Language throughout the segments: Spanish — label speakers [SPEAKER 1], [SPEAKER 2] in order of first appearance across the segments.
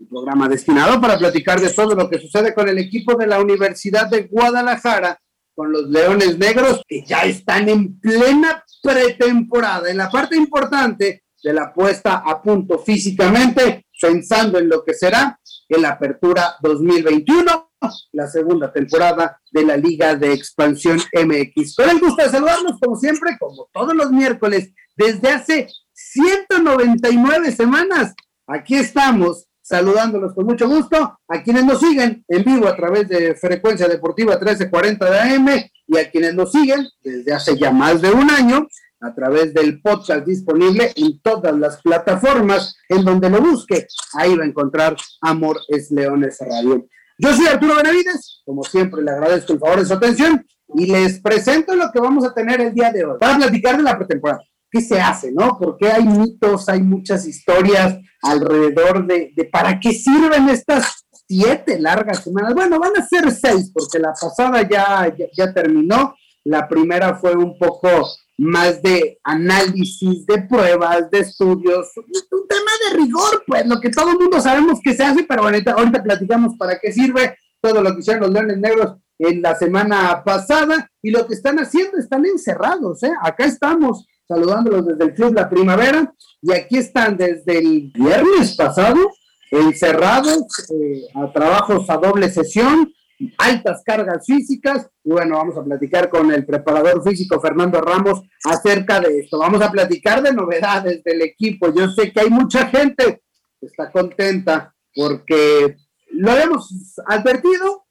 [SPEAKER 1] un programa destinado para platicar de todo lo que sucede con el equipo de la Universidad de Guadalajara, con los Leones Negros, que ya están en plena pretemporada, en la parte importante de la puesta a punto físicamente, pensando en lo que será en la apertura 2021, la segunda temporada de la Liga de Expansión MX. Con el gusto de saludarnos, como siempre, como todos los miércoles, desde hace 199 semanas. Aquí estamos saludándolos con mucho gusto a quienes nos siguen en vivo a través de Frecuencia Deportiva 1340 de AM y a quienes nos siguen desde hace ya más de un año a través del podcast disponible en todas las plataformas en donde lo busque. Ahí va a encontrar Amor es Leones Radio. Yo soy Arturo Benavides, como siempre le agradezco el favor de su atención y les presento lo que vamos a tener el día de hoy. Para platicar de la pretemporada qué se hace, ¿no? Porque hay mitos, hay muchas historias alrededor de, para qué sirven estas siete largas semanas. Bueno, van a ser seis, porque la pasada ya, ya, terminó. La primera fue un poco más de análisis, de pruebas, de estudios, un tema de rigor, pues lo que todo el mundo sabemos que se hace, pero ahorita, ahorita platicamos para qué sirve todo lo que hicieron los Leones Negros en la semana pasada y lo que están haciendo, están encerrados, ¿eh? Acá estamos saludándolos desde el Club La Primavera. Y aquí están desde el viernes pasado, encerrados eh, a trabajos a doble sesión, altas cargas físicas. Y bueno, vamos a platicar con el preparador físico Fernando Ramos acerca de esto. Vamos a platicar de novedades del equipo. Yo sé que hay mucha gente que está contenta porque lo hemos advertido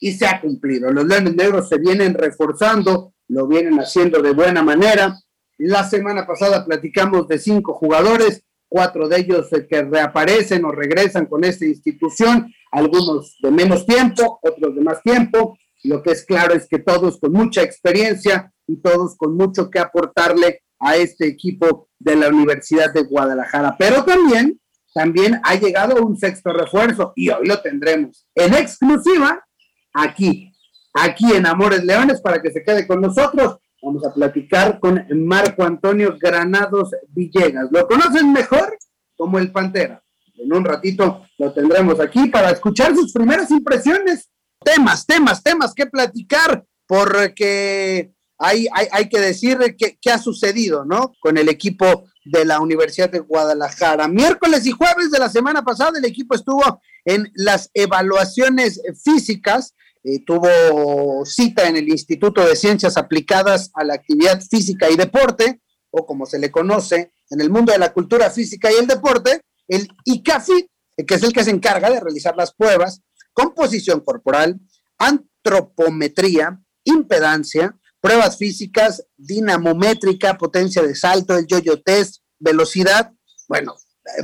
[SPEAKER 1] y se ha cumplido. Los Leones Negros se vienen reforzando, lo vienen haciendo de buena manera. La semana pasada platicamos de cinco jugadores, cuatro de ellos que reaparecen o regresan con esta institución, algunos de menos tiempo, otros de más tiempo. Lo que es claro es que todos con mucha experiencia y todos con mucho que aportarle a este equipo de la Universidad de Guadalajara. Pero también, también ha llegado un sexto refuerzo y hoy lo tendremos en exclusiva aquí, aquí en Amores Leones para que se quede con nosotros. Vamos a platicar con Marco Antonio Granados Villegas. ¿Lo conocen mejor? Como el Pantera. En un ratito lo tendremos aquí para escuchar sus primeras impresiones. Temas, temas, temas que platicar, porque hay, hay, hay que decir qué ha sucedido, ¿no? Con el equipo de la Universidad de Guadalajara. Miércoles y jueves de la semana pasada el equipo estuvo en las evaluaciones físicas eh, tuvo cita en el Instituto de Ciencias Aplicadas a la Actividad Física y Deporte, o como se le conoce en el mundo de la cultura física y el deporte, el ICAFI, que es el que se encarga de realizar las pruebas, composición corporal, antropometría, impedancia, pruebas físicas, dinamométrica, potencia de salto, el yo-yo test, velocidad. Bueno,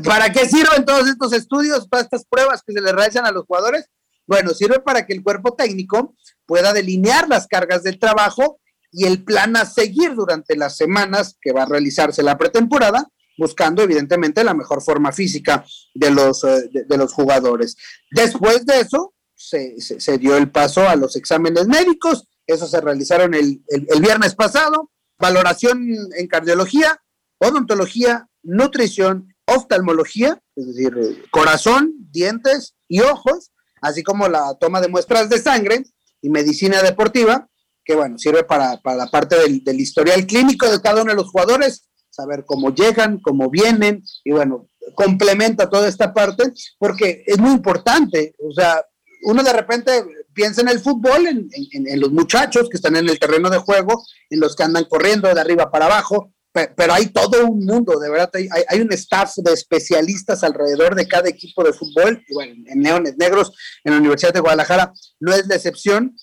[SPEAKER 1] ¿para qué sirven todos estos estudios, todas estas pruebas que se le realizan a los jugadores? Bueno, sirve para que el cuerpo técnico pueda delinear las cargas del trabajo y el plan a seguir durante las semanas que va a realizarse la pretemporada, buscando evidentemente la mejor forma física de los, eh, de, los jugadores. Después de eso, se, dio el paso a los exámenes médicos, esos se realizaron el, el viernes pasado, valoración en cardiología, odontología, nutrición, oftalmología, es decir, eh, corazón, dientes y ojos, así como la toma de muestras de sangre y medicina deportiva, que bueno, sirve para, la parte del, historial clínico de cada uno de los jugadores, saber cómo llegan, cómo vienen, y bueno, complementa toda esta parte, porque es muy importante, o sea, uno de repente piensa en el fútbol, en, en, los muchachos que están en el terreno de juego, en los que andan corriendo de arriba para abajo, pero hay todo un mundo, de verdad, hay, hay, un staff de especialistas alrededor de cada equipo de fútbol, bueno, en Leones Negros, en la Universidad de Guadalajara, no es la excepción.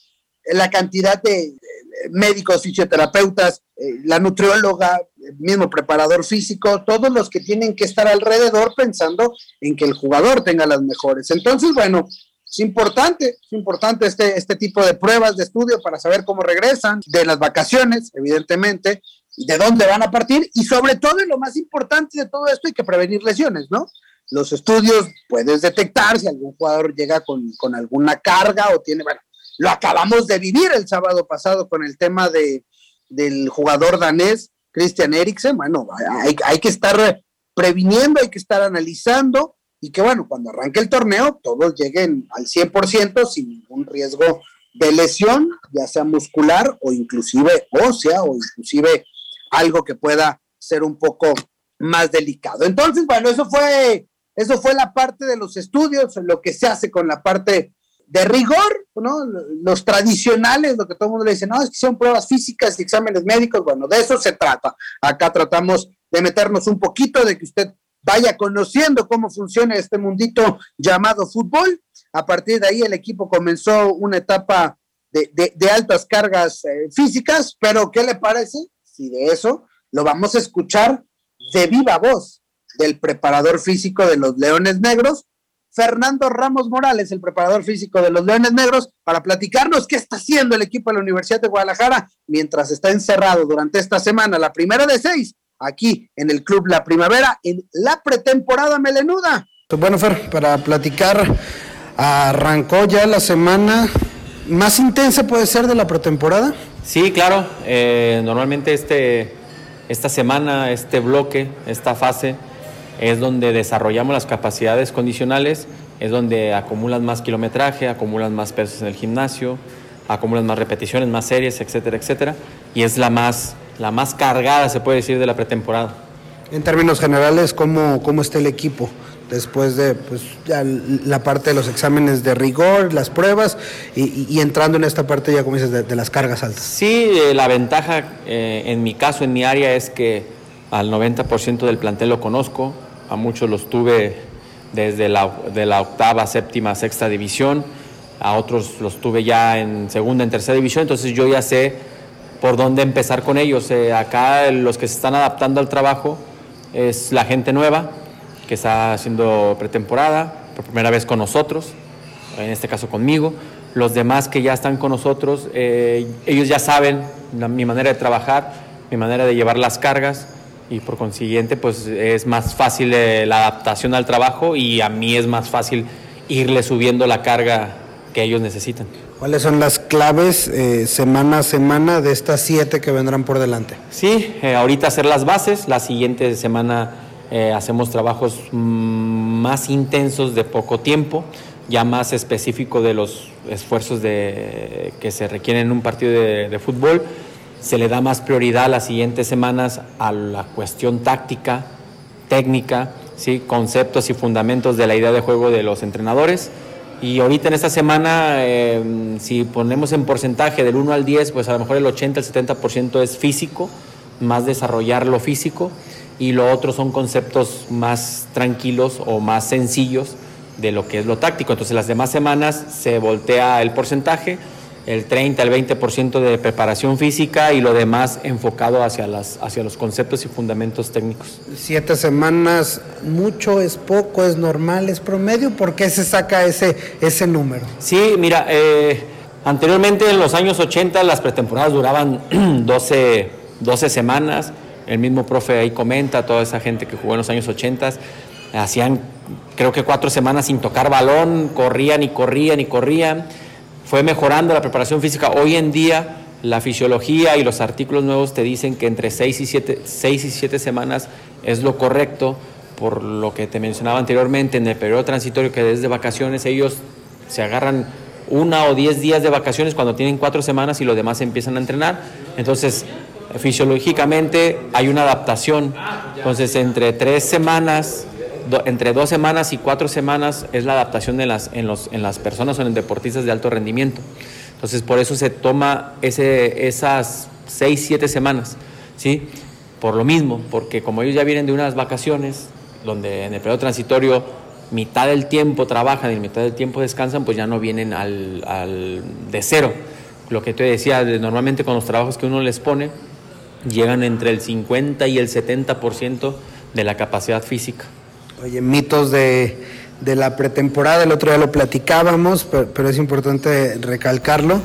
[SPEAKER 1] La cantidad de médicos, fisioterapeutas, eh, la nutrióloga, el mismo preparador físico, todos los que tienen que estar alrededor pensando en que el jugador tenga las mejores. Entonces, bueno, es importante, es importante este, este tipo de pruebas de estudio para saber cómo regresan de las vacaciones, evidentemente, de dónde van a partir, y sobre todo, y lo más importante de todo esto, hay que prevenir lesiones, ¿no? Los estudios puedes detectar si algún jugador llega con, con alguna carga o tiene, bueno, lo acabamos de vivir el sábado pasado con el tema de, del jugador danés, Christian Eriksen, bueno, hay, hay que estar previniendo, hay que estar analizando y que bueno, cuando arranque el torneo todos lleguen al 100% sin ningún riesgo de lesión, ya sea muscular o inclusive ósea o inclusive algo que pueda ser un poco más delicado. Entonces, bueno, eso fue eso fue la parte de los estudios, lo que se hace con la parte de rigor, ¿no? Los tradicionales, lo que todo el mundo le dice, no, es que son pruebas físicas y exámenes médicos, bueno, de eso se trata. Acá tratamos de meternos un poquito, de que usted vaya conociendo cómo funciona este mundito llamado fútbol. A partir de ahí el equipo comenzó una etapa de, altas cargas eh, físicas, pero ¿qué le parece? Si de eso lo vamos a escuchar de viva voz del preparador físico de los Leones Negros, Fernando Ramos Morales, el preparador físico de los Leones Negros, para platicarnos qué está haciendo el equipo de la Universidad de Guadalajara mientras está encerrado durante esta semana, la primera de seis, aquí en el Club La Primavera, en la pretemporada melenuda.
[SPEAKER 2] Pues bueno, Fer, para platicar, arrancó ya la semana más intensa, puede ser, de la pretemporada.
[SPEAKER 3] Sí, claro. Eh, normalmente este, esta semana, este bloque, esta fase, es donde desarrollamos las capacidades condicionales, es donde acumulas más kilometraje, acumulas más pesos en el gimnasio, acumulas más repeticiones, más series, etcétera, etcétera. Y es la más la más cargada, se puede decir, de la pretemporada.
[SPEAKER 2] En términos generales, ¿cómo, cómo está el equipo? Después de pues, ya la parte de los exámenes de rigor, las pruebas y, entrando en esta parte ya, como de, las cargas altas.
[SPEAKER 3] Sí, eh, la ventaja eh, en mi caso, en mi área, es que al 90% del plantel lo conozco, a muchos los tuve desde la, de la octava, séptima, sexta división, a otros los tuve ya en segunda, en tercera división, entonces yo ya sé por dónde empezar con ellos. Eh, acá los que se están adaptando al trabajo es la gente nueva que está haciendo pretemporada por primera vez con nosotros, en este caso conmigo. Los demás que ya están con nosotros, eh, ellos ya saben mi manera de trabajar, mi manera de llevar las cargas y por consiguiente pues es más fácil eh, la adaptación al trabajo y a mí es más fácil irle subiendo la carga que ellos necesitan.
[SPEAKER 2] ¿Cuáles son las claves eh, semana a semana de estas siete que vendrán por delante?
[SPEAKER 3] Sí, ahorita hacer las bases, la siguiente semana eh, hacemos trabajos mm, más intensos de poco tiempo, ya más específico de los esfuerzos de, que se requieren en un partido de, fútbol. Se le da más prioridad las siguientes semanas a la cuestión táctica, técnica, ¿sí? conceptos y fundamentos de la idea de juego de los entrenadores y ahorita en esta semana, em, si ponemos en porcentaje del 1 al 10, pues a lo mejor el 80, el 70% es físico, más desarrollar lo físico, y lo otro son conceptos más tranquilos o más sencillos de lo que es lo táctico. Entonces las demás semanas se voltea el porcentaje el 30 al 20% de preparación física y lo demás enfocado hacia, las, hacia los conceptos y fundamentos técnicos.
[SPEAKER 2] Siete semanas, mucho, es poco, es normal, es promedio, ¿por qué se saca ese, ese número?
[SPEAKER 3] Sí, mira, eh, anteriormente en los años 80 las pretemporadas duraban 12, 12 semanas, el mismo profe ahí comenta, toda esa gente que jugó en los años 80 hacían creo que cuatro semanas sin tocar balón, corrían y corrían y corrían fue mejorando la preparación física. Hoy en día la fisiología y los artículos nuevos te dicen que entre 6 y 7, y siete semanas es lo correcto, por lo que te mencionaba anteriormente, en el periodo transitorio que desde vacaciones ellos se agarran una o diez días de vacaciones cuando tienen cuatro semanas y los demás empiezan a entrenar. Entonces, fisiológicamente hay una adaptación. Entonces, entre tres semanas entre dos semanas y cuatro semanas es la adaptación de las, en, los, en las personas o en deportistas de alto rendimiento. Entonces, por eso se toma ese, esas seis, siete semanas, ¿sí? Por lo mismo, porque como ellos ya vienen de unas vacaciones, donde en el periodo transitorio mitad del tiempo trabajan y mitad del tiempo descansan, pues ya no vienen al, al de cero. Lo que te decía, normalmente con los trabajos que uno les pone, llegan entre el 50 y el 70% de la capacidad física.
[SPEAKER 2] Oye, mitos de, de la pretemporada, el otro día lo platicábamos, pero, es importante recalcarlo.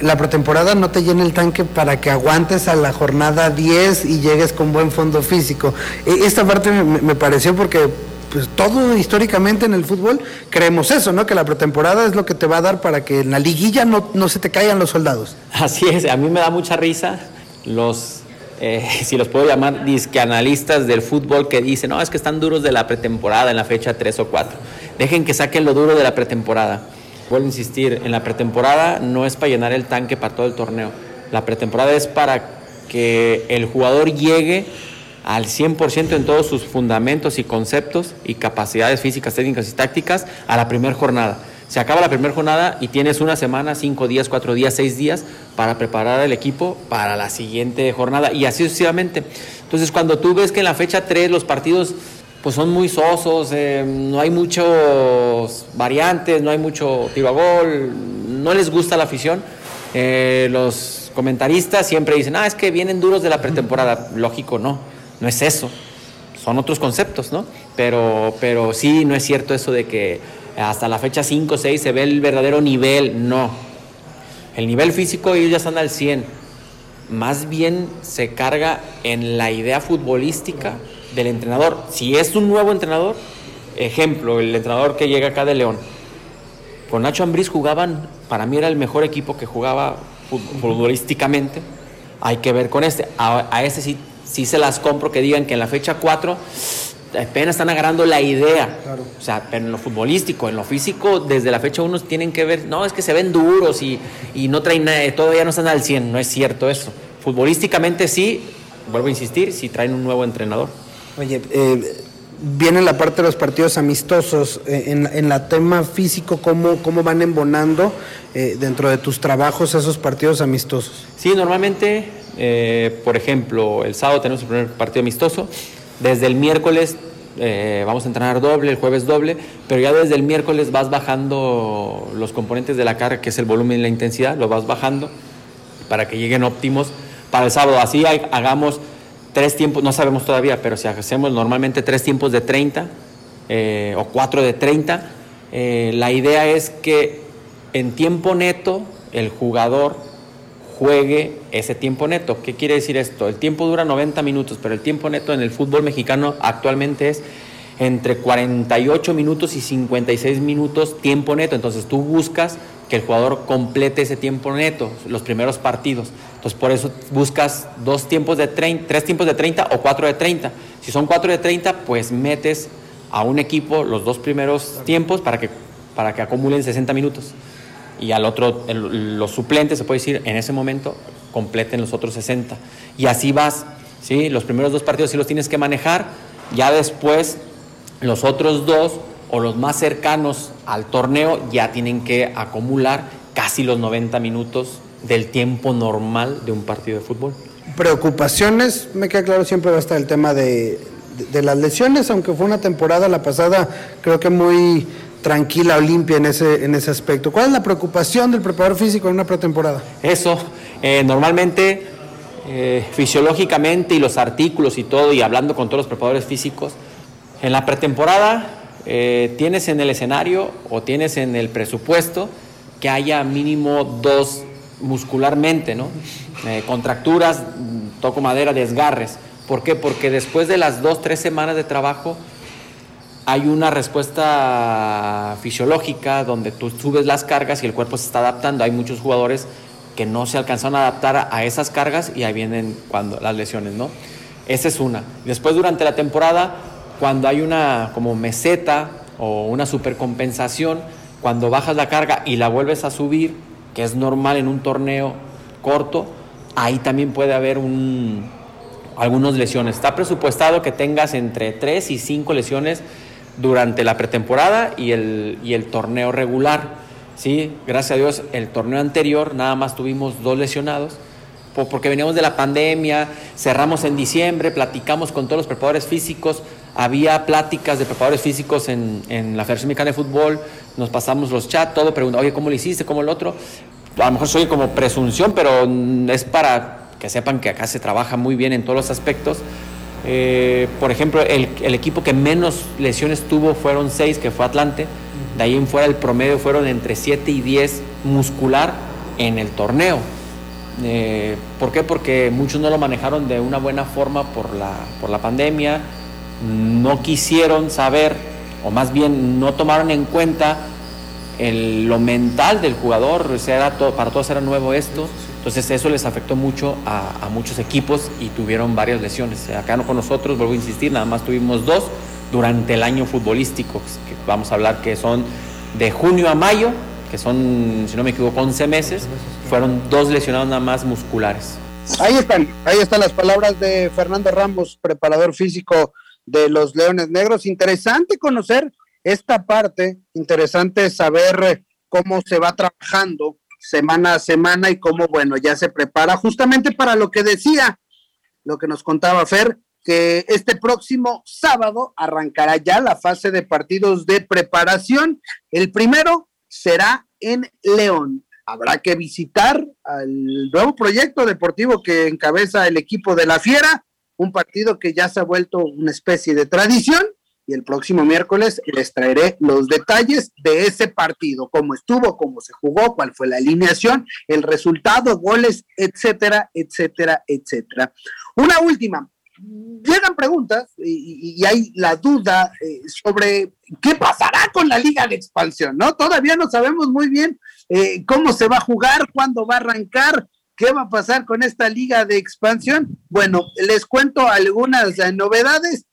[SPEAKER 2] La pretemporada no te llena el tanque para que aguantes a la jornada 10 y llegues con buen fondo físico. E, esta parte me, pareció porque pues todo históricamente en el fútbol creemos eso, ¿no? Que la pretemporada es lo que te va a dar para que en la liguilla no, no se te caigan los soldados.
[SPEAKER 3] Así es, a mí me da mucha risa los eh, si los puedo llamar, disqueanalistas del fútbol que dicen, no, es que están duros de la pretemporada en la fecha 3 o 4. Dejen que saquen lo duro de la pretemporada. Vuelvo a insistir, en la pretemporada no es para llenar el tanque para todo el torneo. La pretemporada es para que el jugador llegue al 100% en todos sus fundamentos y conceptos y capacidades físicas, técnicas y tácticas a la primera jornada. Se acaba la primera jornada y tienes una semana, cinco días, cuatro días, seis días para preparar al equipo para la siguiente jornada y así sucesivamente. Entonces, cuando tú ves que en la fecha 3 los partidos pues son muy sosos, eh, no hay muchos variantes, no hay mucho tiro a gol, no les gusta la afición. Eh, los comentaristas siempre dicen, ah, es que vienen duros de la pretemporada. Lógico, no, no es eso. Son otros conceptos, ¿no? Pero, pero sí, no es cierto eso de que hasta la fecha 5 o 6 se ve el verdadero nivel. No. El nivel físico ellos ya están al 100. Más bien se carga en la idea futbolística del entrenador. Si es un nuevo entrenador, ejemplo, el entrenador que llega acá de León. Con Nacho Ambriz jugaban, para mí era el mejor equipo que jugaba futbolísticamente. Hay que ver con este. A, sí, sí se las compro que digan que en la fecha 4 apenas están agarrando la idea. O sea, pero en lo futbolístico, en lo físico, desde la fecha unos tienen que ver, no, es que se ven duros y, no traen nada, todavía no están al 100, no es cierto eso. Futbolísticamente sí, vuelvo a insistir, si traen un nuevo entrenador.
[SPEAKER 2] Oye, eh, viene la parte de los partidos amistosos, eh, en, en, la tema físico, ¿cómo, cómo van embonando eh, dentro de tus trabajos esos partidos amistosos?
[SPEAKER 3] Sí, normalmente, por ejemplo, el sábado tenemos el primer partido amistoso, desde el miércoles eh, vamos a entrenar doble, el jueves doble, pero ya desde el miércoles vas bajando los componentes de la carga, que es el volumen y la intensidad, lo vas bajando para que lleguen óptimos para el sábado. Así hagamos tres tiempos, no sabemos todavía, pero si hacemos normalmente tres tiempos de 30 eh, o cuatro de 30, eh, la idea es que en tiempo neto el jugador juegue ese tiempo neto. ¿Qué quiere decir esto? El tiempo dura 90 minutos, pero el tiempo neto en el fútbol mexicano actualmente es entre 48 minutos y 56 minutos tiempo neto. Entonces tú buscas que el jugador complete ese tiempo neto, los primeros partidos. Entonces por eso buscas dos tiempos de 30, tres tiempos de 30 o cuatro de 30. Si son cuatro de 30, pues metes a un equipo los dos primeros tiempos para que, para que acumulen 60 minutos y al otro, los suplentes, se puede decir, en ese momento completen los otros 60. Y así vas, ¿sí? Los primeros dos partidos sí los tienes que manejar, ya después los otros dos o los más cercanos al torneo ya tienen que acumular casi los 90 minutos del tiempo normal de un partido de fútbol.
[SPEAKER 2] Preocupaciones, me queda claro, siempre va a estar el tema de, de las lesiones, aunque fue una temporada la pasada, creo que muy tranquila o limpia en ese, en ese aspecto. ¿Cuál es la preocupación del preparador físico en una pretemporada?
[SPEAKER 3] Eso, eh, normalmente, eh, fisiológicamente y los artículos y todo, y hablando con todos los preparadores físicos, en la pretemporada eh, tienes en el escenario o tienes en el presupuesto que haya mínimo dos muscularmente, ¿no? contracturas, toco madera, desgarres. ¿Por qué? Porque después de las dos, tres semanas de trabajo, hay una respuesta fisiológica donde tú subes las cargas y el cuerpo se está adaptando. Hay muchos jugadores que no se alcanzaron a adaptar a esas cargas y ahí vienen cuando las lesiones, ¿no? Esa es una. Después durante la temporada, cuando hay una como meseta o una supercompensación, cuando bajas la carga y la vuelves a subir, que es normal en un torneo corto, ahí también puede haber un, algunas lesiones. Está presupuestado que tengas entre 3 y 5 lesiones durante la pretemporada y el, y el torneo regular. ¿sí? Gracias a Dios, el torneo anterior nada más tuvimos dos lesionados, porque veníamos de la pandemia, cerramos en diciembre, platicamos con todos los preparadores físicos, había pláticas de preparadores físicos en, en la Federación Mexicana de Fútbol, nos pasamos los chats, todo, preguntando, oye, ¿cómo lo hiciste? ¿Cómo el otro? A lo mejor soy como presunción, pero es para que sepan que acá se trabaja muy bien en todos los aspectos Eh, por ejemplo, el, equipo que menos lesiones tuvo fueron seis, que fue Atlante. De ahí en fuera el promedio fueron entre 7 y 10 muscular en el torneo. Eh, ¿Por qué? Porque muchos no lo manejaron de una buena forma por la, por la pandemia, no quisieron saber, o más bien no tomaron en cuenta lo mental del jugador, o sea, era para todos era nuevo esto, entonces eso les afectó mucho a, muchos equipos y tuvieron varias lesiones. Acá no con nosotros, vuelvo a insistir, nada más tuvimos dos durante el año futbolístico, que vamos a hablar que son de junio a mayo, que son, si no me equivoco, 11 meses, fueron dos lesionados nada más musculares.
[SPEAKER 1] Ahí están, ahí están las palabras de Fernando Ramos, preparador físico de los Leones Negros. Interesante conocer esta parte, interesante saber cómo se va trabajando semana a semana y cómo, bueno, ya se prepara justamente para lo que decía, lo que nos contaba Fer, que este próximo sábado arrancará ya la fase de partidos de preparación. El primero será en León. Habrá que visitar al nuevo proyecto deportivo que encabeza el equipo de la Fiera, un partido que ya se ha vuelto una especie de tradición y el próximo miércoles les traeré los detalles de ese partido, cómo estuvo, cómo se jugó, cuál fue la alineación, el resultado, goles, etcétera, etcétera, etcétera. Una última, llegan preguntas y, hay la duda eh, sobre qué pasará con la liga de expansión, ¿no? Todavía no sabemos muy bien eh, cómo se va a jugar, cuándo va a arrancar, qué va a pasar con esta liga de expansión. Bueno, les cuento algunas eh, novedades.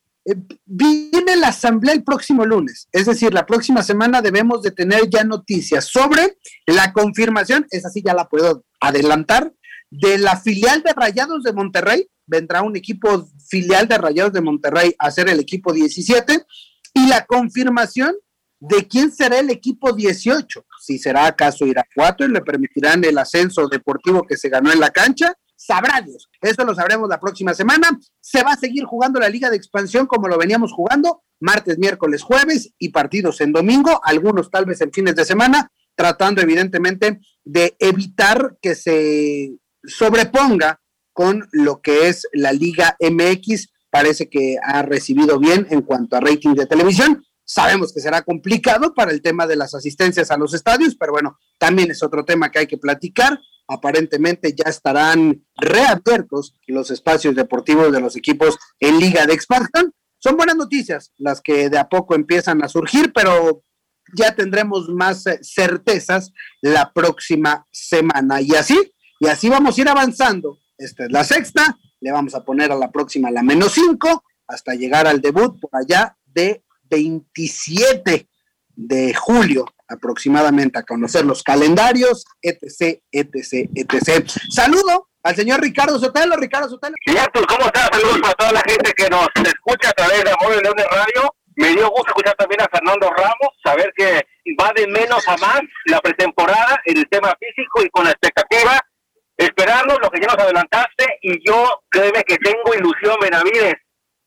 [SPEAKER 1] Viene la asamblea el próximo lunes, es decir, la próxima semana debemos de tener ya noticias sobre la confirmación, esa sí ya la puedo adelantar, de la filial de Rayados de Monterrey, vendrá un equipo filial de Rayados de Monterrey a ser el equipo 17 y la confirmación de quién será el equipo 18, si será acaso Irapuato y le permitirán el ascenso deportivo que se ganó en la cancha, sabrá Dios. Eso lo sabremos la próxima semana. Se va a seguir jugando la Liga de Expansión como lo veníamos jugando, martes, miércoles, jueves y partidos en domingo, algunos tal vez en fines de semana, tratando evidentemente de evitar que se sobreponga con lo que es la Liga MX. Parece que ha recibido bien en cuanto a rating de televisión. Sabemos que será complicado para el tema de las asistencias a los estadios, pero bueno, también es otro tema que hay que platicar. Aparentemente ya estarán reabiertos los espacios deportivos de los equipos en Liga de Expansión. Son buenas noticias las que de a poco empiezan a surgir, pero ya tendremos más eh, certezas la próxima semana. Y así, y así vamos a ir avanzando esta es la sexta. Le vamos a poner a la próxima la menos cinco hasta llegar al debut por allá de 27 de julio aproximadamente a conocer los calendarios, etc, etc, etc. Saludo al señor Ricardo Sotelo. Ricardo Sotelo.
[SPEAKER 4] ¿cómo estás? Saludos a toda la gente que nos escucha a través de Amor León de Radio. Me dio gusto escuchar también a Fernando Ramos, saber que va de menos a más la pretemporada en el tema físico y con la expectativa esperarnos lo que ya nos adelantaste y yo créeme que tengo ilusión, Benavides,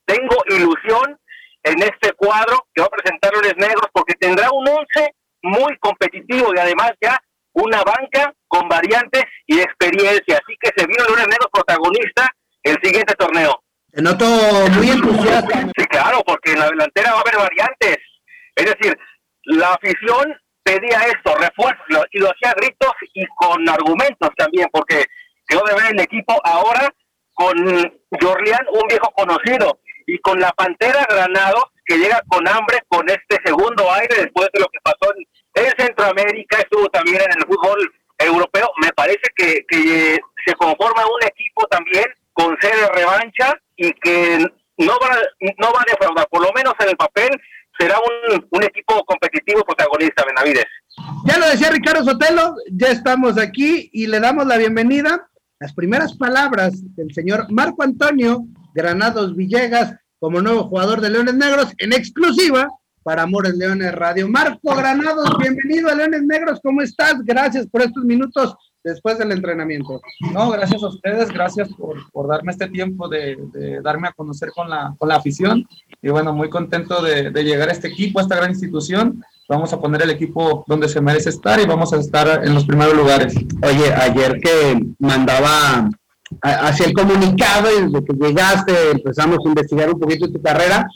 [SPEAKER 4] tengo ilusión en este cuadro que va a presentar Lunes Negros porque tendrá un once muy competitivo y además ya una banca con variantes y experiencia. Así que se vino Lunes Negros protagonista el siguiente torneo.
[SPEAKER 1] Te noto muy entusiasta.
[SPEAKER 4] Sí, claro, porque en la delantera va a haber variantes. Es decir, la afición pedía esto, refuerzos, y lo hacía gritos y con argumentos también, porque quedó de ver el equipo ahora con Jorlián, un viejo conocido, y con la Pantera Granado, que llega con hambre con este segundo aire después de lo que pasó en, Centroamérica, estuvo también en el fútbol europeo. Me parece que, que se conforma un equipo también con sede revancha y que no va, no va a defraudar, por lo menos en el papel, será un, un equipo competitivo protagonista, Benavides.
[SPEAKER 1] Ya lo decía Ricardo Sotelo, ya estamos aquí y le damos la bienvenida. Las primeras palabras del señor Marco Antonio Granados Villegas como nuevo jugador de Leones Negros en exclusiva para Amores Leones Radio. Marco Granados, bienvenido a Leones Negros, ¿cómo estás? Gracias por estos minutos después del entrenamiento.
[SPEAKER 5] No, gracias a ustedes, gracias por, por darme este tiempo de, de, darme a conocer con la, con la afición y bueno, muy contento de, de, llegar a este equipo, a esta gran institución. Vamos a poner el equipo donde se merece estar y vamos a estar en los primeros lugares.
[SPEAKER 1] Oye, ayer que mandaba hacia el comunicado y desde que llegaste empezamos a investigar un poquito tu carrera.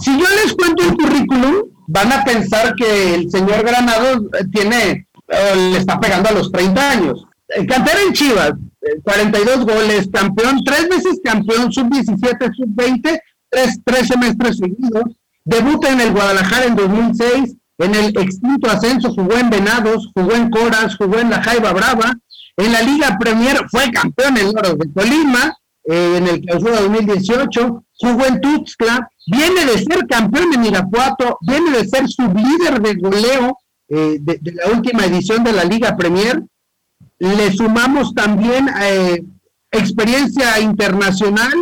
[SPEAKER 1] Si yo les cuento el currículum, van a pensar que el señor Granado tiene, le está pegando a los 30 años. Cantera en Chivas, 42 goles, campeón, tres veces campeón, sub-17, sub-20, tres, tres semestres seguidos. Debuta en el Guadalajara en 2006, en el extinto ascenso jugó en Venados, jugó en Coras, jugó en la Jaiba Brava. En la Liga Premier fue campeón en Loros de Colima, eh, en el clausura 2018, en Tuxtla, viene de ser campeón en Irapuato, viene de ser sublíder de goleo eh, de, la última edición de la Liga Premier. Le sumamos también eh, experiencia internacional,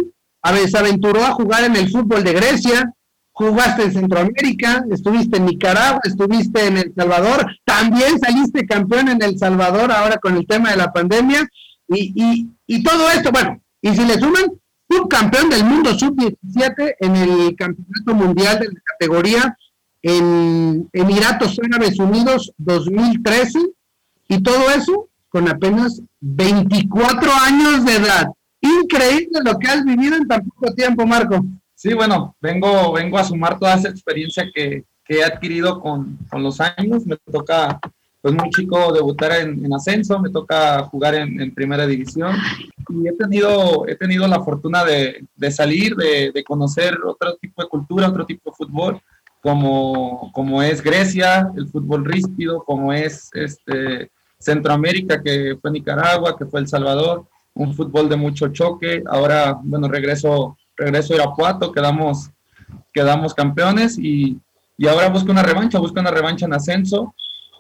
[SPEAKER 1] se aventuró a jugar en el fútbol de Grecia, jugaste en Centroamérica, estuviste en Nicaragua, estuviste en El Salvador, también saliste campeón en El Salvador ahora con el tema de la pandemia, y, y, todo esto, bueno, y si le suman, subcampeón del mundo sub-17 en el Campeonato Mundial de la categoría en Emiratos Árabes Unidos 2013, y todo eso con apenas 24 años de edad. Increíble lo que has vivido en tan poco tiempo, Marco.
[SPEAKER 5] Sí, bueno, vengo, vengo a sumar toda esa experiencia que, he adquirido con, los años. Me toca, pues muy chico, debutar en, ascenso, me toca jugar en, primera división y he tenido, he tenido la fortuna de, salir, de, conocer otro tipo de cultura, otro tipo de fútbol, como, como es Grecia, el fútbol ríspido, como es este, Centroamérica, que fue Nicaragua, que fue El Salvador, un fútbol de mucho choque. Ahora, bueno, regreso regreso a Irapuato, quedamos, quedamos campeones y, y ahora busco una revancha, busco una revancha en ascenso,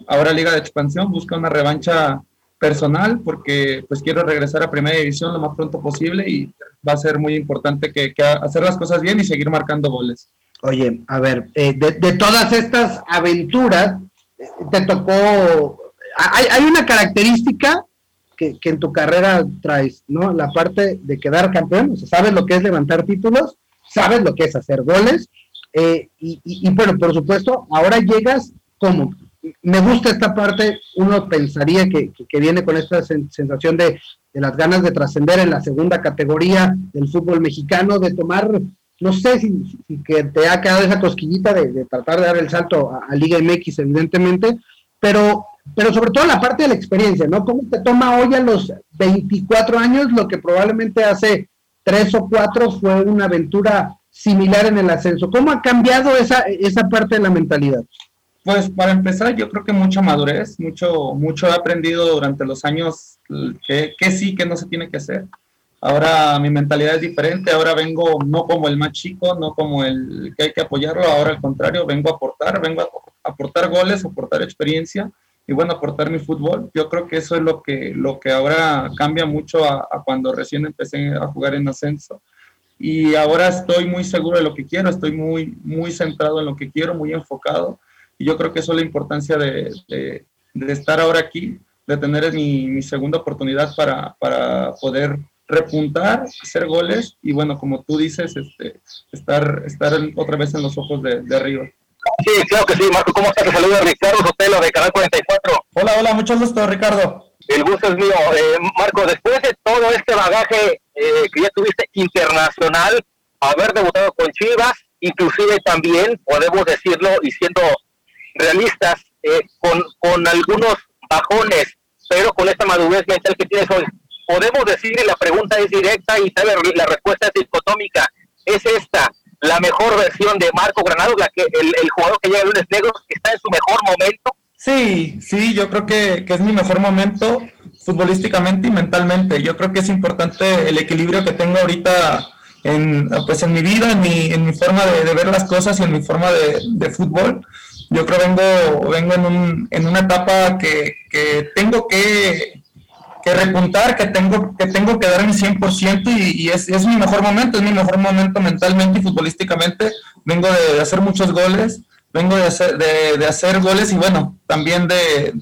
[SPEAKER 5] ahora Liga de Expansión, busca una revancha personal porque pues quiero regresar a primera división lo más pronto posible y va a ser muy importante que, hacer las cosas bien y seguir marcando goles.
[SPEAKER 1] Oye, a ver, eh, de, todas estas aventuras, te tocó, hay, hay una característica que, en tu carrera traes, ¿no? La parte de quedar campeón, o sea, sabes lo que es levantar títulos, sabes lo que es hacer goles, eh, y, bueno, por supuesto, ahora llegas como, me gusta esta parte, uno pensaría que, viene con esta sensación de, las ganas de trascender en la segunda categoría del fútbol mexicano, de tomar, no sé si, que te ha quedado esa cosquillita de, tratar de dar el salto a, a Liga MX, evidentemente, pero pero sobre todo la parte de la experiencia, ¿no? ¿Cómo te toma hoy a los 24 años lo que probablemente hace tres o cuatro fue una aventura similar en el ascenso? ¿Cómo ha cambiado esa, esa parte de la mentalidad?
[SPEAKER 5] Pues para empezar, yo creo que mucha madurez, mucho, mucho he aprendido durante los años que, sí, que no se tiene que hacer. Ahora mi mentalidad es diferente, ahora vengo no como el más chico, no como el que hay que apoyarlo, ahora al contrario, vengo a aportar, vengo a aportar goles, aportar experiencia y bueno, aportar mi fútbol. Yo creo que eso es lo que, lo que ahora cambia mucho a, cuando recién empecé a jugar en ascenso. Y ahora estoy muy seguro de lo que quiero, estoy muy, muy centrado en lo que quiero, muy enfocado. Y yo creo que eso es la importancia de, de, estar ahora aquí, de tener mi, mi segunda oportunidad para, para poder repuntar, hacer goles y bueno, como tú dices, este, estar, estar otra vez en los ojos de, de arriba.
[SPEAKER 4] Sí, claro que sí, Marco. ¿Cómo estás? Te saluda Ricardo Sotelo de Canal 44.
[SPEAKER 5] Hola, hola, mucho gusto, Ricardo.
[SPEAKER 4] El gusto es mío. Eh, Marco, después de todo este bagaje eh, que ya tuviste internacional, haber debutado con Chivas, inclusive también, podemos decirlo, y siendo realistas, eh, con, con algunos bajones, pero con esta madurez mental que tienes hoy, podemos decir, y la pregunta es directa y la respuesta es dicotómica, es esta, la mejor versión de Marco Granado, la que el, jugador que llega a Lunes Negros está en su mejor momento.
[SPEAKER 5] Sí, sí, yo creo que, es mi mejor momento futbolísticamente y mentalmente. Yo creo que es importante el equilibrio que tengo ahorita en, pues en mi vida, en mi, en mi forma de, ver las cosas y en mi forma de, fútbol. Yo creo vengo, vengo en, un, en una etapa que, que tengo que que repuntar, que tengo que, tengo que dar mi 100% y, y es, es, mi mejor momento, es mi mejor momento mentalmente y futbolísticamente. Vengo de, hacer muchos goles, vengo de hacer, de, de hacer goles y bueno, también de,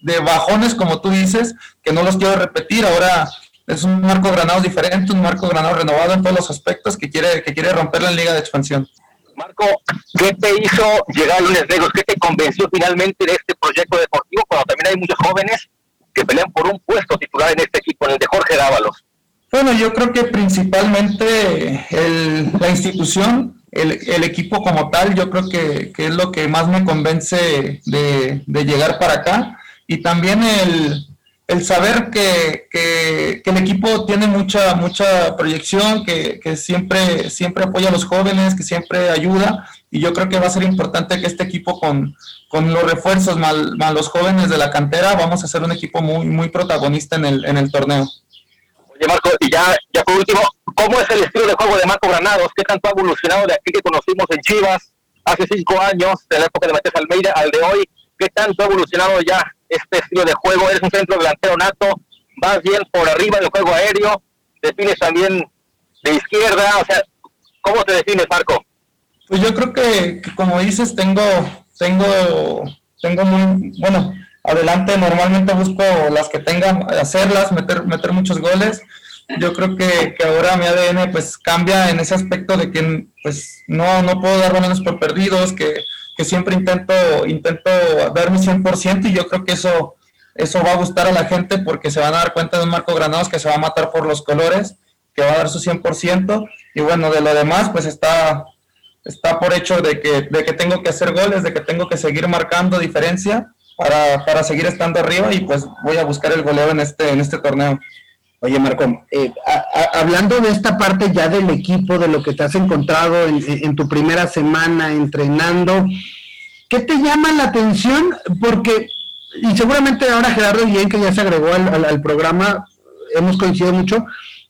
[SPEAKER 5] de, bajones, como tú dices, que no los quiero repetir. Ahora es un marco granado diferente, un marco granado renovado en todos los aspectos que quiere, que quiere romper la liga de expansión.
[SPEAKER 4] Marco, ¿qué te hizo llegar a Lunes Negros? ¿Qué te convenció finalmente de este proyecto deportivo cuando también hay muchos jóvenes que pelean por un puesto titular en este equipo, en el de Jorge Dávalos.
[SPEAKER 5] Bueno, yo creo que principalmente la institución, el, equipo como tal, yo creo que, es lo que más me convence de, llegar para acá. Y también el, saber que, el equipo tiene mucha, mucha proyección, que, siempre, siempre apoya a los jóvenes, que siempre ayuda. Y yo creo que va a ser importante que este equipo con, con los refuerzos más, los jóvenes de la cantera, vamos a ser un equipo muy, muy protagonista en el, en el torneo.
[SPEAKER 4] Marco, y ya, ya por último, ¿cómo es el estilo de juego de Marco Granados? ¿Qué tanto ha evolucionado de aquí que conocimos en Chivas hace cinco años, de la época de Matías Almeida, al de hoy? ¿Qué tanto ha evolucionado ya este estilo de juego? Eres un centro delantero nato, vas bien por arriba del juego aéreo, defines también de izquierda, o sea, ¿cómo te defines, Marco?
[SPEAKER 5] Pues yo creo que, como dices, tengo, tengo, tengo muy, bueno, adelante normalmente busco las que tengan, hacerlas, meter, meter muchos goles. Yo creo que, que, ahora mi ADN pues cambia en ese aspecto de que pues no, no puedo dar balones por perdidos, que, que siempre intento, intento dar mi 100% y yo creo que eso, eso va a gustar a la gente porque se van a dar cuenta de un Marco Granados que se va a matar por los colores, que va a dar su 100% y bueno, de lo demás pues está, está por hecho de que, de que tengo que hacer goles, de que tengo que seguir marcando diferencia para, para seguir estando arriba y pues voy a buscar el goleo en este, en este torneo.
[SPEAKER 1] Oye, Marco, eh, hablando de esta parte ya del equipo, de lo que te has encontrado en, tu primera semana entrenando, ¿qué te llama la atención? Porque, y seguramente ahora Gerardo Guillén, que ya se agregó al, al, programa, hemos coincidido mucho,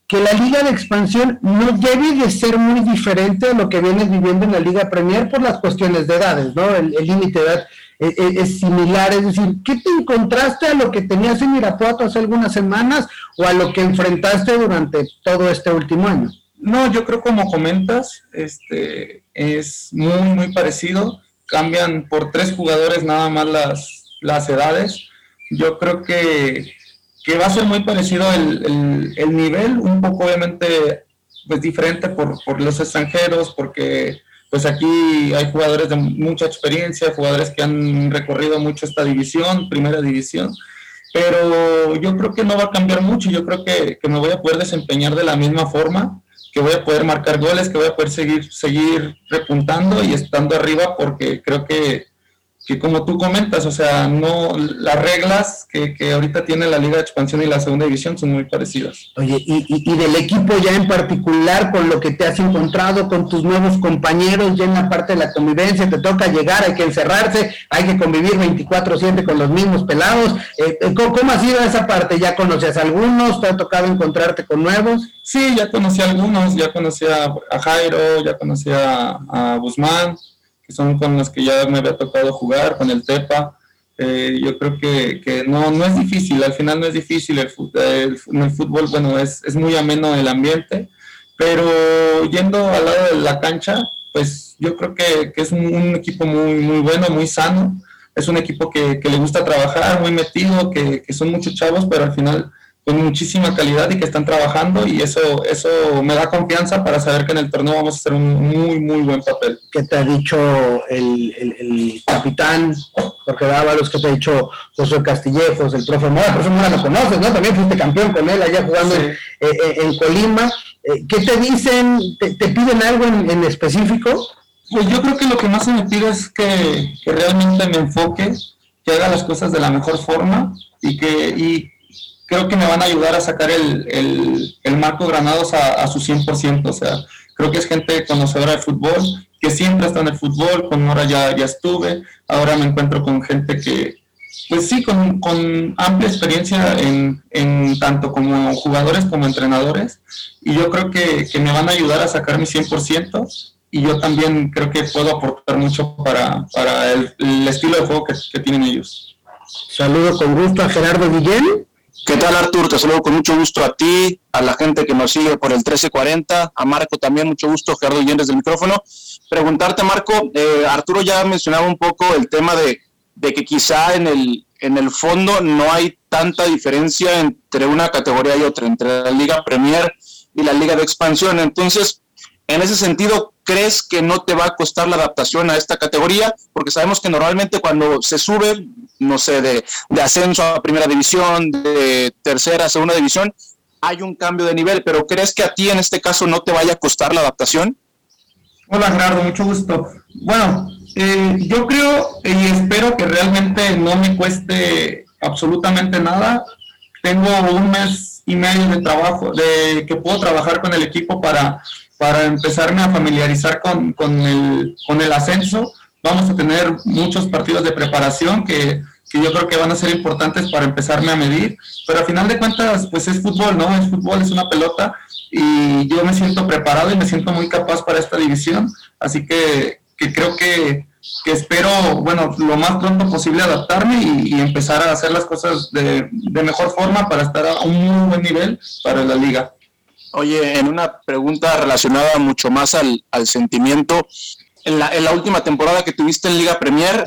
[SPEAKER 1] que la liga de expansión no debe de ser muy diferente a lo que vienes viviendo en la liga Premier por las cuestiones de edades, ¿no? El límite de edad es, similar, es decir, ¿qué te encontraste a lo que tenías en Irapuato hace algunas semanas o a lo que enfrentaste durante todo este último año?
[SPEAKER 5] No, yo creo como comentas, este es muy, muy parecido. Cambian por tres jugadores nada más las, las edades. Yo creo que, que va a ser muy parecido el, el, nivel, un poco obviamente pues diferente por, por los extranjeros, porque pues aquí hay jugadores de mucha experiencia, jugadores que han recorrido mucho esta división, primera división, pero yo creo que no va a cambiar mucho, yo creo que, que me voy a poder desempeñar de la misma forma, que voy a poder marcar goles, que voy a poder seguir, seguir repuntando y estando arriba, porque creo que que como tú comentas, o sea, no las reglas que, que, ahorita tiene la Liga de Expansión y la Segunda División son muy parecidas.
[SPEAKER 1] Oye, y, y, del equipo ya en particular, con lo que te has encontrado con tus nuevos compañeros, ya en la parte de la convivencia, te toca llegar, hay que encerrarse, hay que convivir 24-7 con los mismos pelados. Eh, eh, ¿cómo, ha sido esa parte? ¿Ya conocías a algunos? ¿Te ha tocado encontrarte con nuevos?
[SPEAKER 5] Sí, ya conocí a algunos, ya conocí a, Jairo, ya conocí a, a Guzmán son con los que ya me había tocado jugar, con el TEPA. Eh, yo creo que, que, no, no es difícil, al final no es difícil. El, el, el fútbol, bueno, es, es, muy ameno el ambiente, pero yendo al lado de la cancha, pues yo creo que, que es un, equipo muy, muy bueno, muy sano. Es un equipo que, que le gusta trabajar, muy metido, que son muchos chavos, pero al final con muchísima calidad y que están trabajando y eso, eso me da confianza para saber que en el torneo vamos a hacer un muy, muy buen papel.
[SPEAKER 1] ¿Qué te ha dicho el, el, capitán Jorge Dávalos? ¿Qué te ha dicho José Castillejos, el profe Mora? El profe Mora lo conoces, ¿no? También fuiste campeón con él allá jugando en, eh, en, Colima. Eh, ¿Qué te dicen? ¿Te, piden algo en, en, específico?
[SPEAKER 5] Pues yo creo que lo que más se me pide es que, que realmente me enfoque, que haga las cosas de la mejor forma y que... Y, creo que me van a ayudar a sacar el, el, el Marco Granados a, su 100%. O sea, creo que es gente conocedora de fútbol, que siempre está en el fútbol, con Nora ya, ya estuve, ahora me encuentro con gente que, pues sí, con, con amplia experiencia en, en, tanto como jugadores como entrenadores, y yo creo que, que me van a ayudar a sacar mi 100%, y yo también creo que puedo aportar mucho para, para el, estilo de juego que, que tienen ellos.
[SPEAKER 1] Saludo con gusto a Gerardo Guillén.
[SPEAKER 6] ¿Qué tal, Artur? Te saludo con mucho gusto a ti, a la gente que nos sigue por el 1340, a Marco también, mucho gusto, Gerardo Llenes del micrófono. Preguntarte, Marco, eh, Arturo ya mencionaba un poco el tema de, de, que quizá en el, en el fondo no hay tanta diferencia entre una categoría y otra, entre la Liga Premier y la Liga de Expansión. Entonces, en ese sentido, ¿crees que no te va a costar la adaptación a esta categoría? Porque sabemos que normalmente cuando se sube, no sé, de, ascenso a primera división, de tercera segunda división, hay un cambio de nivel, pero ¿crees que a ti en este caso no te vaya a costar la adaptación?
[SPEAKER 5] Hola Gerardo, mucho gusto. Bueno, eh, yo creo y espero que realmente no me cueste absolutamente nada. Tengo un mes y medio de trabajo, de que puedo trabajar con el equipo para, para empezarme a familiarizar con, con, el, con el ascenso. Vamos a tener muchos partidos de preparación que, que yo creo que van a ser importantes para empezarme a medir, pero a final de cuentas, pues es fútbol, ¿no? Es fútbol, es una pelota y yo me siento preparado y me siento muy capaz para esta división, así que, que creo que, que, espero, bueno, lo más pronto posible adaptarme y, y empezar a hacer las cosas de, de, mejor forma para estar a un muy buen nivel para la liga.
[SPEAKER 6] Oye, en una pregunta relacionada mucho más al, sentimiento, en la, en la última temporada que tuviste en Liga Premier,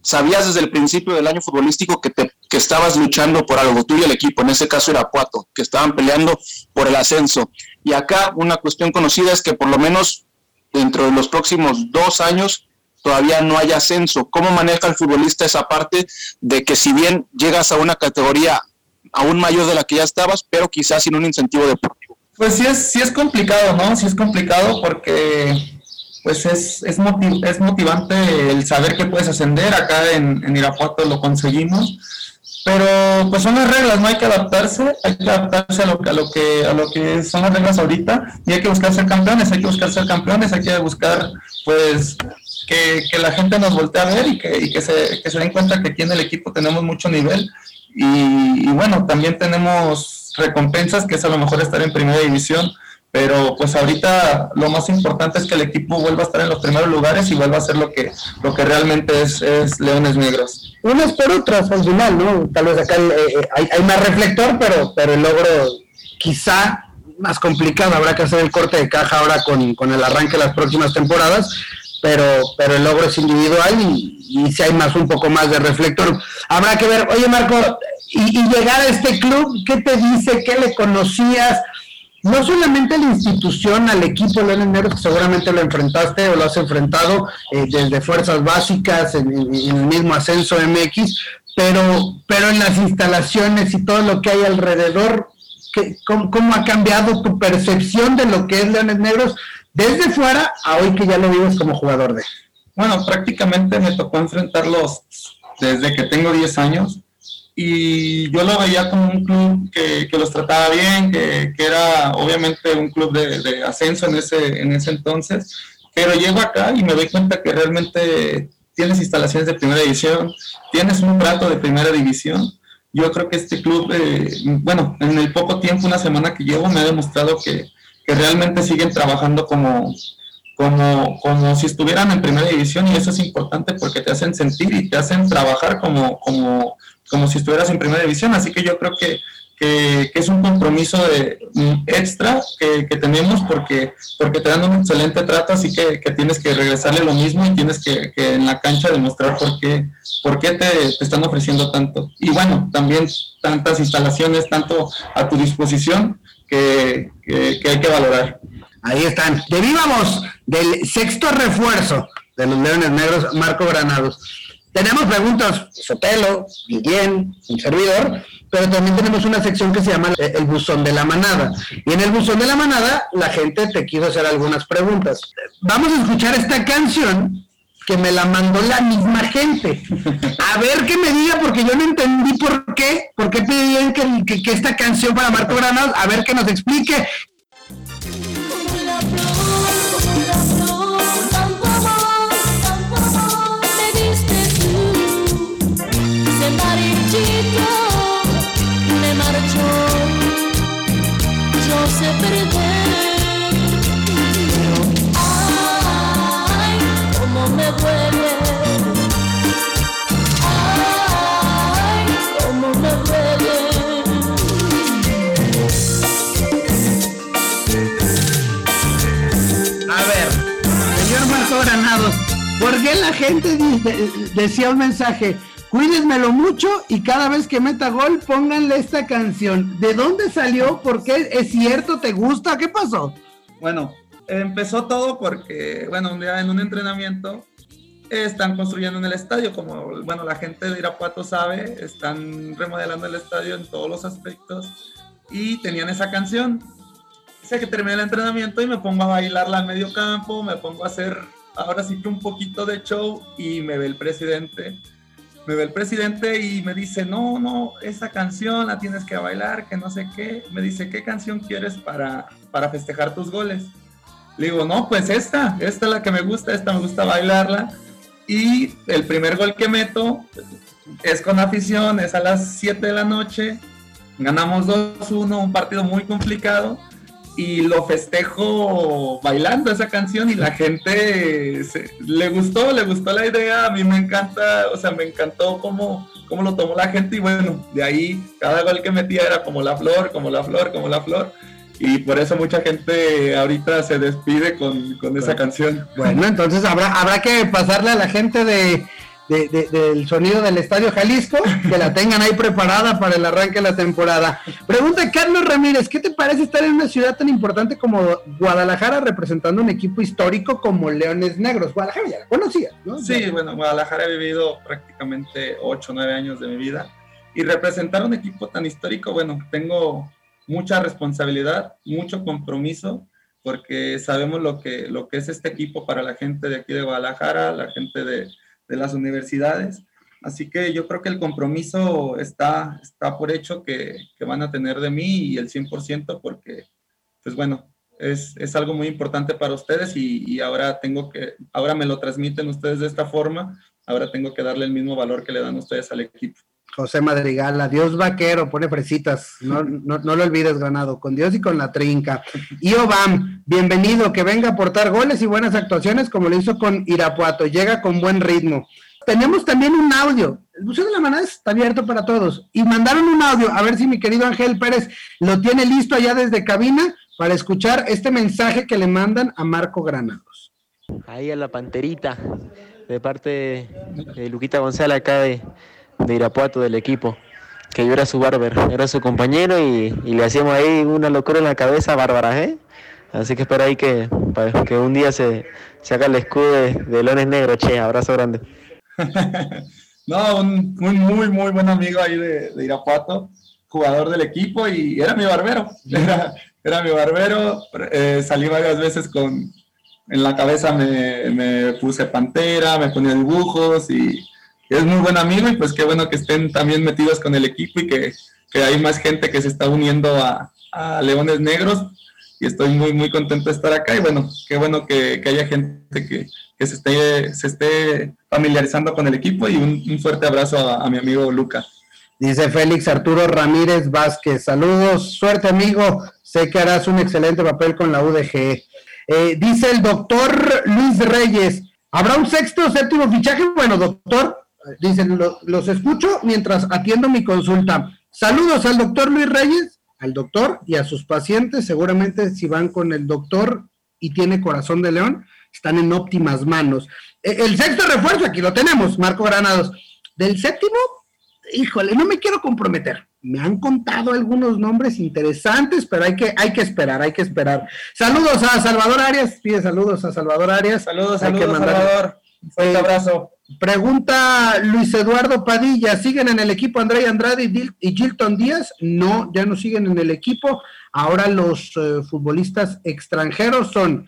[SPEAKER 6] sabías desde el principio del año futbolístico que, te, que estabas luchando por algo, tú y el equipo, en ese caso era Cuato, que estaban peleando por el ascenso. Y acá una cuestión conocida es que por lo menos dentro de los próximos dos años todavía no hay ascenso. ¿Cómo maneja el futbolista esa parte de que si bien llegas a una categoría aún mayor de la que ya estabas, pero quizás sin un incentivo deportivo?
[SPEAKER 5] Pues sí es, sí es complicado, ¿no? Sí es complicado porque pues es, es, motiv es motivante el saber que puedes ascender. Acá en, en Irapuato lo conseguimos. Pero pues son las reglas, no hay que adaptarse, hay que adaptarse a lo, a lo, que, a lo que son las reglas ahorita y hay que buscar ser campeones, hay que buscar ser campeones, hay que buscar pues que, que la gente nos voltee a ver y que, y que, se, que se den cuenta que aquí en el equipo tenemos mucho nivel y, y bueno, también tenemos recompensas que es a lo mejor estar en primera división pero pues ahorita lo más importante es que el equipo vuelva a estar en los primeros lugares y vuelva a ser lo que, lo que realmente es, es Leones Negros.
[SPEAKER 1] Unas por otras al final, ¿no? Tal vez acá eh, hay, hay, más reflector, pero, pero el logro quizá más complicado, habrá que hacer el corte de caja ahora con, con el arranque de las próximas temporadas, pero, pero el logro es individual y, y si hay más un poco más de reflector, habrá que ver, oye Marco, y, llegar a este club, ¿qué te dice? ¿Qué le conocías? no solamente la institución, al equipo Leones Negros, que seguramente lo enfrentaste o lo has enfrentado eh, desde fuerzas básicas, en, el mismo ascenso MX, pero, pero en las instalaciones y todo lo que hay alrededor, ¿qué, cómo, ¿cómo, ha cambiado tu percepción de lo que es Leones Negros desde fuera a hoy que ya lo vives como jugador de?
[SPEAKER 5] Bueno, prácticamente me tocó enfrentarlos desde que tengo 10 años y yo lo veía como un club que, que los trataba bien, que, que, era obviamente un club de, ascenso en ese, en ese entonces, pero llego acá y me doy cuenta que realmente tienes instalaciones de primera división, tienes un trato de primera división. Yo creo que este club, eh, bueno, en el poco tiempo, una semana que llevo, me ha demostrado que, que realmente siguen trabajando como, como, como si estuvieran en primera división y eso es importante porque te hacen sentir y te hacen trabajar como, como, como si estuvieras en primera división. Así que yo creo que, que, que es un compromiso de, um, extra que, que, tenemos porque, porque te dan un excelente trato, así que, que tienes que regresarle lo mismo y tienes que, en la cancha demostrar por qué, por qué te, te, están ofreciendo tanto. Y bueno, también tantas instalaciones, tanto a tu disposición que, hay que valorar.
[SPEAKER 1] Ahí están. Derivamos del sexto refuerzo de los Leones Negros, Marco Granados. Tenemos preguntas, Sotelo, Guillén, un servidor, pero también tenemos una sección que se llama el buzón de la manada. Y en el buzón de la manada, la gente te quiso hacer algunas preguntas. Vamos a escuchar esta canción que me la mandó la misma gente. A ver que me diga, porque yo no entendí por qué, por qué pedían que, que esta canción para Marco Granados, a ver que nos explique. Gente dice, decía un mensaje? Cuídenmelo mucho y cada vez que meta gol, pónganle esta canción. ¿De dónde salió? ¿Por qué? ¿Es cierto? ¿Te gusta? ¿Qué pasó?
[SPEAKER 5] Bueno, empezó todo porque, bueno, un día en un entrenamiento están construyendo en el estadio, como, bueno, la gente de Irapuato sabe, están remodelando el estadio en todos los aspectos. y tenían esa canción. Sé que terminé el entrenamiento y me pongo a bailarla al medio campo, me pongo a hacer ahora sí que un poquito de show y me ve el presidente. Me ve el presidente y me dice, no, no, esa canción la tienes que bailar, que no sé qué. Me dice, ¿qué canción quieres para, para festejar tus goles? Le digo, no, pues esta, esta es la que me gusta, esta me gusta bailarla. Y el primer gol que meto es con afición, es a las 7 de la noche. Ganamos 2-1, un partido muy complicado. Y lo festejo bailando esa canción y la gente se- le gustó, le gustó la idea. A mí me encanta, o sea, me encantó cómo, cómo lo tomó la gente. Y bueno, de ahí cada gol que metía era como la flor, como la flor, como la flor. Y por eso mucha gente ahorita se despide con, con esa canción.
[SPEAKER 1] Bueno, entonces habrá, habrá que pasarle a la gente de, de- de- del sonido del Estadio Jalisco, que la tengan ahí preparada para el arranque de la temporada. Pregunta Carlos Ramírez, ¿qué te parece estar en una ciudad tan importante como Guadalajara representando un equipo histórico como Leones Negros? Guadalajara ya la conocías, ¿no?
[SPEAKER 5] Sí, bueno, en Guadalajara he vivido prácticamente 8 o 9 años de mi vida y representar un equipo tan histórico, bueno, tengo mucha responsabilidad, mucho compromiso, porque sabemos lo que, lo que es este equipo para la gente de aquí de Guadalajara, la gente de, de las universidades. Así que yo creo que el compromiso está, está por hecho que, que van a tener de mí y el 100% porque, pues bueno, es, es algo muy importante para ustedes y, y ahora tengo que, ahora me lo transmiten ustedes de esta forma, ahora tengo que darle el mismo valor que le dan ustedes al equipo.
[SPEAKER 1] José Madrigal, adiós vaquero, pone fresitas, no, no, no lo olvides, Granado, con Dios y con la trinca. Y Obam, bienvenido, que venga a aportar goles y buenas actuaciones como lo hizo con Irapuato, llega con buen ritmo. Tenemos también un audio, el Museo de la Manada está abierto para todos, y mandaron un audio, a ver si mi querido Ángel Pérez lo tiene listo allá desde cabina para escuchar este mensaje que le mandan a Marco Granados.
[SPEAKER 7] ahí a la panterita de parte de Luquita González acá de, de Irapuato del equipo que yo era su barber, era su compañero y, y le hacíamos ahí una locura en la cabeza bárbara, ¿eh? Así que espero ahí que, pa- que un día se, se haga el escudo de, de Leones Negros, che, abrazo grande.
[SPEAKER 5] No, un, un muy, muy buen amigo ahí de, de Irapuato, jugador del equipo y era mi barbero. Era, era mi barbero. eh, salí varias veces con. En la cabeza me, me puse pantera, me ponía dibujos y es muy buen amigo. Y pues qué bueno que estén también metidos con el equipo y que, que hay más gente que se está uniendo a, Leones Negros. Y estoy muy, muy contento de estar acá. Y bueno, qué bueno que, que haya gente que, que se esté, se esté familiarizando con el equipo y un, fuerte abrazo a, a mi amigo Luca.
[SPEAKER 1] Dice Félix Arturo Ramírez Vázquez, saludos, suerte amigo, sé que harás un excelente papel con la UDG. Eh, dice el doctor Luis Reyes, ¿habrá un sexto o séptimo fichaje? Bueno, doctor, dicen, lo- los escucho mientras atiendo mi consulta. Saludos al doctor Luis Reyes, al doctor y a sus pacientes, seguramente si van con el doctor y tiene corazón de león, están en óptimas manos. Eh, el sexto refuerzo, aquí lo tenemos, Marco Granados. Del séptimo, híjole, no me quiero comprometer. Me han contado algunos nombres interesantes, pero hay que, hay que esperar, hay que esperar. Saludos a Salvador Arias, pide saludos a Salvador Arias.
[SPEAKER 5] Saludos,
[SPEAKER 1] Hay que
[SPEAKER 5] saludos,
[SPEAKER 1] mandar-
[SPEAKER 5] Salvador. Fuerte abrazo.
[SPEAKER 1] Pregunta Luis Eduardo Padilla, ¿siguen en el equipo André Andrade y Gilton Díaz? No, ya no siguen en el equipo. Ahora los eh, futbolistas extranjeros son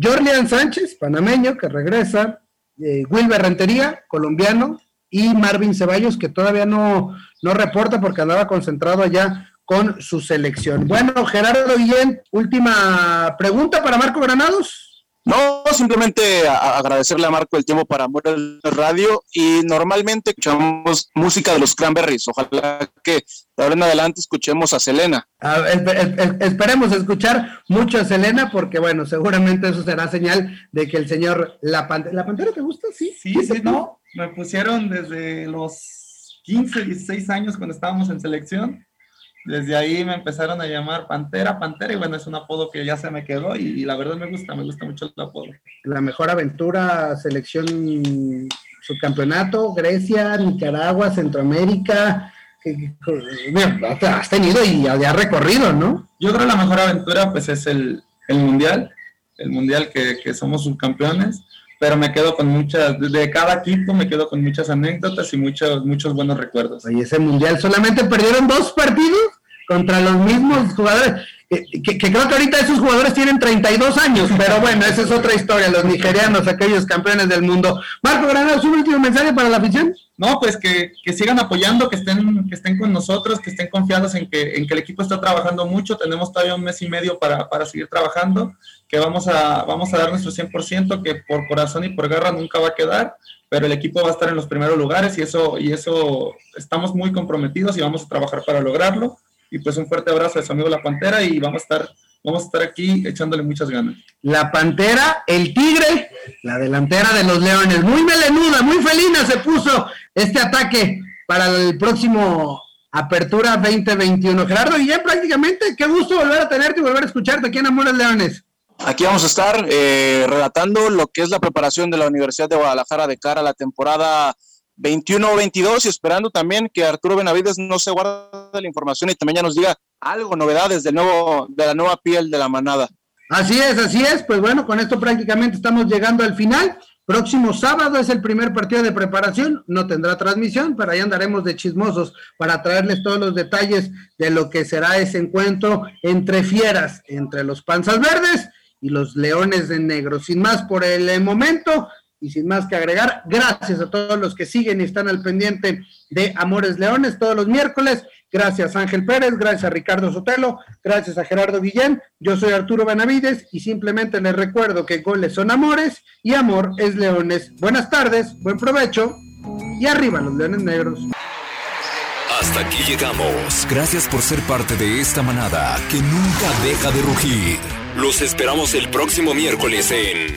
[SPEAKER 1] Jorlian Sánchez, panameño, que regresa, eh, Wilber Rentería, colombiano, y Marvin Ceballos, que todavía no, no reporta porque andaba concentrado allá con su selección. Bueno, Gerardo Guillén, última pregunta para Marco Granados.
[SPEAKER 6] No, simplemente a- agradecerle a Marco el tiempo para Amor al Radio y normalmente escuchamos música de los Cranberries. Ojalá que de ahora en adelante escuchemos a Selena.
[SPEAKER 1] A ver, espe- espe- esperemos escuchar mucho a Selena porque, bueno, seguramente eso será señal de que el señor La Pantera... ¿La Pantera te gusta? Sí.
[SPEAKER 5] Sí, sí, no. Me pusieron desde los 15, 16 años cuando estábamos en selección. Desde ahí me empezaron a llamar Pantera, Pantera, y bueno, es un apodo que ya se me quedó y, y la verdad me gusta, me gusta mucho el apodo.
[SPEAKER 1] La mejor aventura, selección, subcampeonato, Grecia, Nicaragua, Centroamérica. has- has tenido y ya recorrido, ¿no?
[SPEAKER 5] Yo creo que la mejor aventura pues es el, el Mundial, el Mundial que, que somos subcampeones, pero me quedo con muchas, de cada equipo me quedo con muchas anécdotas y muchos, muchos buenos recuerdos.
[SPEAKER 1] Oye, ese mundial solamente perdieron dos partidos contra los mismos jugadores. Que, que creo que ahorita esos jugadores tienen 32 años, pero bueno, esa es otra historia, los nigerianos, aquellos campeones del mundo. Marco Granados, un último mensaje para la afición.
[SPEAKER 5] No, pues que, que sigan apoyando, que estén, que estén con nosotros, que estén confiados en que, en que el equipo está trabajando mucho. Tenemos todavía un mes y medio para, para seguir trabajando, que vamos a, vamos a dar nuestro 100%, que por corazón y por garra nunca va a quedar, pero el equipo va a estar en los primeros lugares y eso, y eso estamos muy comprometidos y vamos a trabajar para lograrlo. Y pues un fuerte abrazo a su amigo La Pantera y vamos a estar, vamos a estar aquí echándole muchas ganas.
[SPEAKER 1] La Pantera, el Tigre, la delantera de los Leones. Muy melenuda, muy felina se puso este ataque para el próximo Apertura 2021. Gerardo Guillén, prácticamente, qué gusto volver a tenerte y volver a escucharte aquí en Amores Leones.
[SPEAKER 6] Aquí vamos a estar eh, relatando lo que es la preparación de la Universidad de Guadalajara de cara a la temporada 21-22 y esperando también que Arturo Benavides no se guarde la información y también ya nos diga algo, novedades del nuevo, de la nueva piel de la manada.
[SPEAKER 1] Así es, así es. Pues bueno, con esto prácticamente estamos llegando al final. Próximo sábado es el primer partido de preparación, no tendrá transmisión, pero ahí andaremos de chismosos para traerles todos los detalles de lo que será ese encuentro entre fieras, entre los panzas verdes y los leones de negro. Sin más por el momento y sin más que agregar, gracias a todos los que siguen y están al pendiente de Amores Leones todos los miércoles. Gracias Ángel Pérez, gracias a Ricardo Sotelo, gracias a Gerardo Guillén. Yo soy Arturo Benavides y simplemente les recuerdo que goles son amores y amor es leones. Buenas tardes, buen provecho y arriba los leones negros.
[SPEAKER 8] Hasta aquí llegamos. Gracias por ser parte de esta manada que nunca deja de rugir. Los esperamos el próximo miércoles en